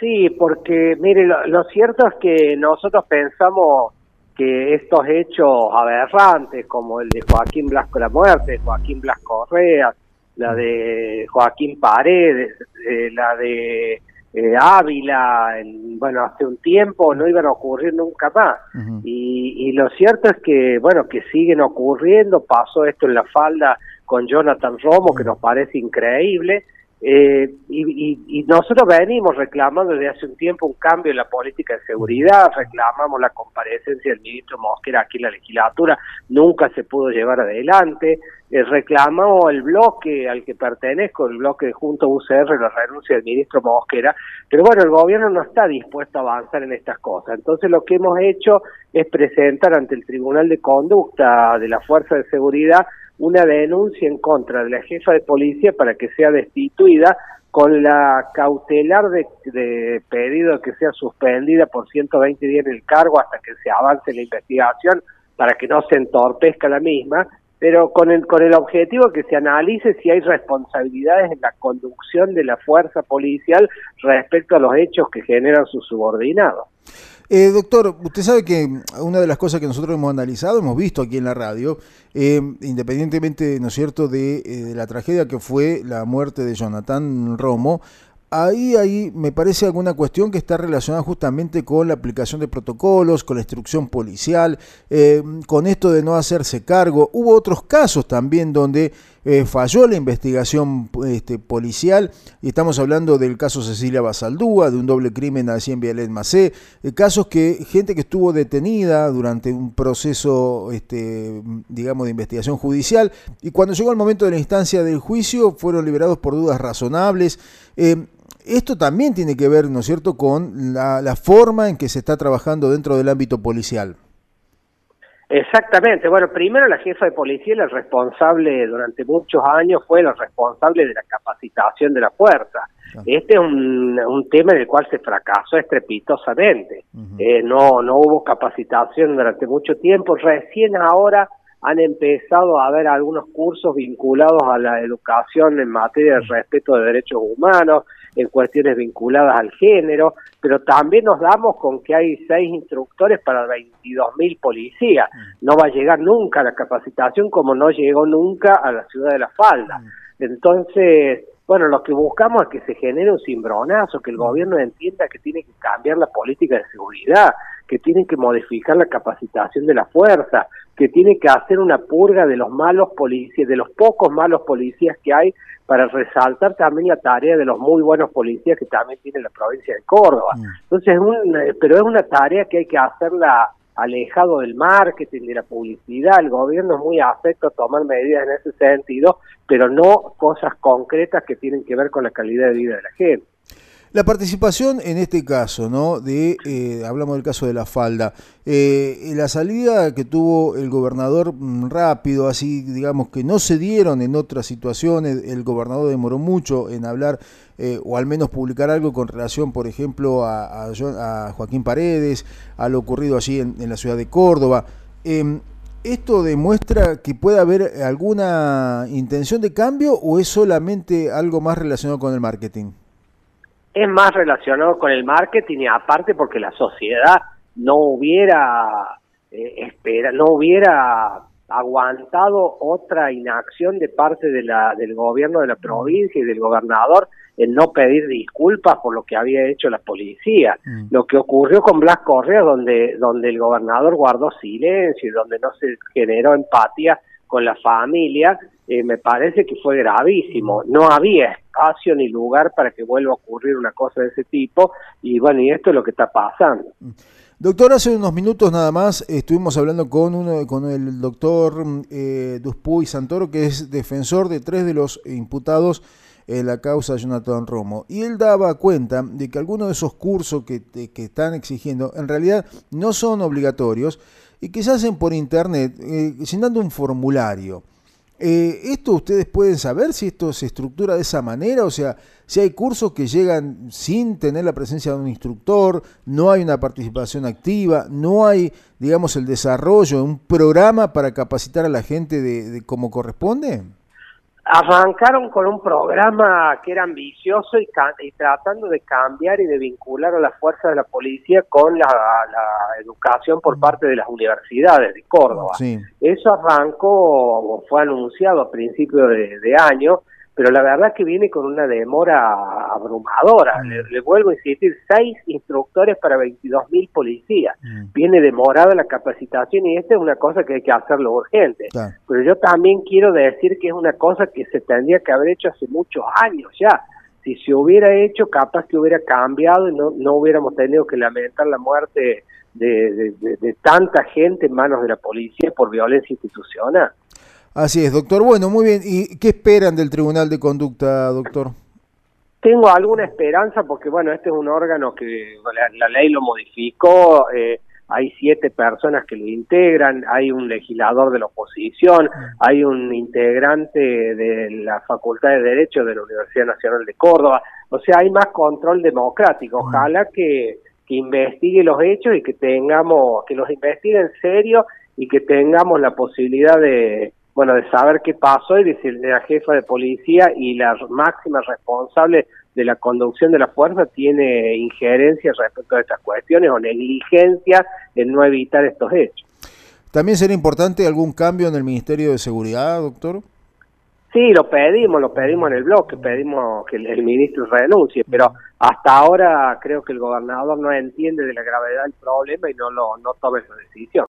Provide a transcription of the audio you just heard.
Sí, porque mire, lo, cierto es que nosotros pensamos que estos hechos aberrantes, como el de Joaquín Blasco la muerte, Joaquín Blasco Correa, la de Joaquín Paredes, eh, la de eh, Ávila, bueno, hace un tiempo no iban a ocurrir nunca más. y, y, lo cierto es que, bueno, que siguen ocurriendo, pasó esto en la falda con Jonathan Romo, que nos parece increíble, eh, y, nosotros venimos reclamando desde hace un tiempo un cambio en la política de seguridad, reclamamos la comparecencia del ministro Mosquera aquí en la legislatura, nunca se pudo llevar adelante, eh, reclamamos el bloque al que pertenezco, el bloque junto a UCR, la renuncia del ministro Mosquera, pero bueno, el gobierno no está dispuesto a avanzar en estas cosas. Entonces lo que hemos hecho es presentar ante el Tribunal de Conducta de la Fuerza de Seguridad una denuncia en contra de la jefa de policía para que sea destituida con la cautelar de, de pedido que sea suspendida por 120 días en el cargo hasta que se avance la investigación para que no se entorpezca la misma, pero con el, con el objetivo que se analice si hay responsabilidades en la conducción de la fuerza policial respecto a los hechos que generan sus subordinados. Eh, doctor, usted sabe que una de las cosas que nosotros hemos analizado, hemos visto aquí en la radio, eh, independientemente, ¿no es cierto?, de, eh, de, la tragedia que fue la muerte de Jonathan Romo, Ahí, ahí me parece alguna cuestión que está relacionada justamente con la aplicación de protocolos, con la instrucción policial, eh, con esto de no hacerse cargo. Hubo otros casos también donde eh, falló la investigación este, policial, y estamos hablando del caso Cecilia Basaldúa, de un doble crimen allí en Vialet Macé, eh, casos que gente que estuvo detenida durante un proceso, este, digamos, de investigación judicial, y cuando llegó el momento de la instancia del juicio fueron liberados por dudas razonables esto también tiene que ver, ¿no es cierto?, con la, forma en que se está trabajando dentro del ámbito policial. Exactamente. Bueno, primero la jefa de policía, la responsable durante muchos años, fue la responsable de la capacitación de la fuerza. Este es un, tema en el cual se fracasó estrepitosamente. Eh, no, no hubo capacitación durante mucho tiempo. Recién ahora han empezado a haber algunos cursos vinculados a la educación en materia de respeto de derechos humanos, en cuestiones vinculadas al género, pero también nos damos con que hay seis instructores para 22 mil policías. No va a llegar nunca la capacitación como no llegó nunca a la ciudad de La Falda. Entonces, bueno, lo que buscamos es que se genere un cimbronazo, que el gobierno entienda que tiene que cambiar la política de seguridad, que tiene que modificar la capacitación de la fuerza, que tiene que hacer una purga de los malos policías, de los pocos malos policías que hay para resaltar también la tarea de los muy buenos policías que también tiene la provincia de Córdoba. Mm. Entonces, es pero es una tarea que hay que hacerla alejado del marketing, de la publicidad. El gobierno es muy afecto a tomar medidas en ese sentido, pero no cosas concretas que tienen que ver con la calidad de vida de la gente. La participación en este caso, ¿no? De, eh, hablamos del caso de la falda, eh, la salida que tuvo el gobernador mm, rápido, así digamos que no se dieron en otras situaciones, el gobernador demoró mucho en hablar eh, o al menos publicar algo con relación, por ejemplo, a, a, Joaquín Paredes, a lo ocurrido allí en, en la ciudad de Córdoba. Em, ¿Esto demuestra que puede haber alguna intención de cambio o es solamente algo más relacionado con el marketing? Es más relacionado con el marketing y aparte porque la sociedad no hubiera eh, espera, no hubiera aguantado otra inacción de parte de la, del gobierno de la provincia y del gobernador en no pedir disculpas por lo que había hecho la policía. Mm. Lo que ocurrió con Blas Correa, donde, donde el gobernador guardó silencio y donde no se generó empatía con la familia, eh, me parece que fue gravísimo. No había espacio ni lugar para que vuelva a ocurrir una cosa de ese tipo y bueno, y esto es lo que está pasando. Doctor, hace unos minutos nada más estuvimos hablando con uno con el doctor eh, Duspuy Santoro, que es defensor de tres de los imputados en la causa Jonathan Romo. Y él daba cuenta de que algunos de esos cursos que, que están exigiendo en realidad no son obligatorios y que se hacen por internet, eh, llenando un formulario. Eh, ¿Esto ustedes pueden saber si esto se estructura de esa manera? O sea, si hay cursos que llegan sin tener la presencia de un instructor, no hay una participación activa, no hay, digamos, el desarrollo de un programa para capacitar a la gente de, de como corresponde. Arrancaron con un programa que era ambicioso y, tratando de cambiar y de vincular a las fuerzas de la policía con la, educación por parte de las universidades de Córdoba. Eso arrancó o fue anunciado a principios de año pero la verdad que viene con una demora abrumadora. Mm. Le, vuelvo a insistir, seis instructores para 22 mil policías. Mm. Viene demorada la capacitación y esta es una cosa que hay que hacerlo urgente. Pero yo también quiero decir que es una cosa que se tendría que haber hecho hace muchos años ya. Si se hubiera hecho, capaz que hubiera cambiado y no, no hubiéramos tenido que lamentar la muerte de, de tanta gente en manos de la policía por violencia institucional. Así es, doctor. Bueno, muy bien. ¿Y qué esperan del Tribunal de Conducta, doctor? Tengo alguna esperanza porque, bueno, este es un órgano que la, ley lo modificó, eh, hay siete personas que lo integran, hay un legislador de la oposición, hay un integrante de la Facultad de Derecho de la Universidad Nacional de Córdoba, o sea, hay más control democrático. Ojalá que, que investigue los hechos y que tengamos, que los investigue en serio y que tengamos la posibilidad de bueno, de saber qué pasó y de si la jefa de policía y la máxima responsable de la conducción de la fuerza tiene injerencia respecto a estas cuestiones o negligencia en no evitar estos hechos. ¿También sería importante algún cambio en el Ministerio de Seguridad, doctor? Sí, lo pedimos, lo pedimos en el bloque, pedimos que el, ministro renuncie, pero hasta ahora creo que el gobernador no entiende de la gravedad del problema y no lo no toma esa decisión.